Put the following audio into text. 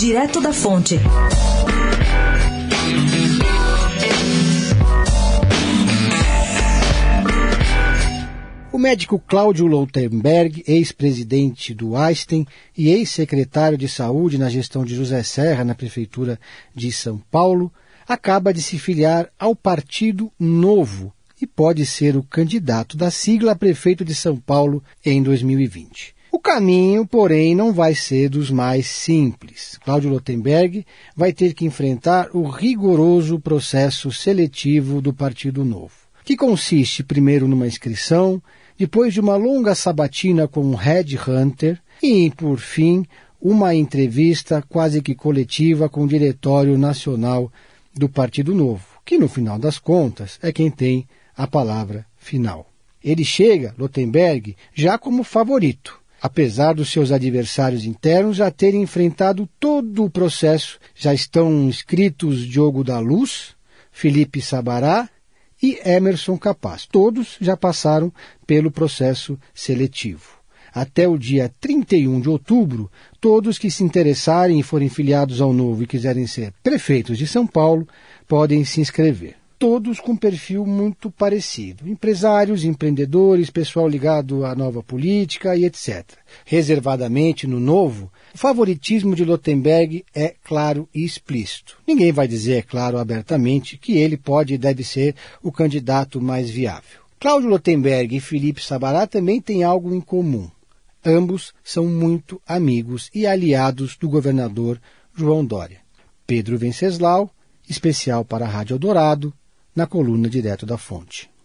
Direto da Fonte. O médico Cláudio Loutenberg, ex-presidente do Einstein e ex-secretário de saúde na gestão de José Serra na prefeitura de São Paulo, acaba de se filiar ao Partido Novo e pode ser o candidato da sigla a prefeito de São Paulo em 2020. O caminho, porém, não vai ser dos mais simples. Cláudio Lotenberg vai ter que enfrentar o rigoroso processo seletivo do Partido Novo, que consiste primeiro numa inscrição, depois de uma longa sabatina com um headhunter e, por fim, uma entrevista quase que coletiva com o Diretório Nacional do Partido Novo, que no final das contas é quem tem a palavra final. Ele chega, Lotenberg, já como favorito, apesar dos seus adversários internos já terem enfrentado todo o processo. Já estão inscritos Diogo da Luz, Felipe Sabará e Emerson Capaz. Todos já passaram pelo processo seletivo. Até o dia 31 de outubro, todos que se interessarem e forem filiados ao Novo e quiserem ser prefeitos de São Paulo podem se inscrever todos com perfil muito parecido. Empresários, empreendedores, pessoal ligado à nova política e etc. Reservadamente no novo, o favoritismo de Lotenberg é claro e explícito. Ninguém vai dizer, é claro, abertamente, que ele pode e deve ser o candidato mais viável. Cláudio Lotenberg e Felipe Sabará também têm algo em comum. Ambos são muito amigos e aliados do governador João Dória. Pedro Venceslau, especial para a Rádio Eldorado, na coluna direto da fonte.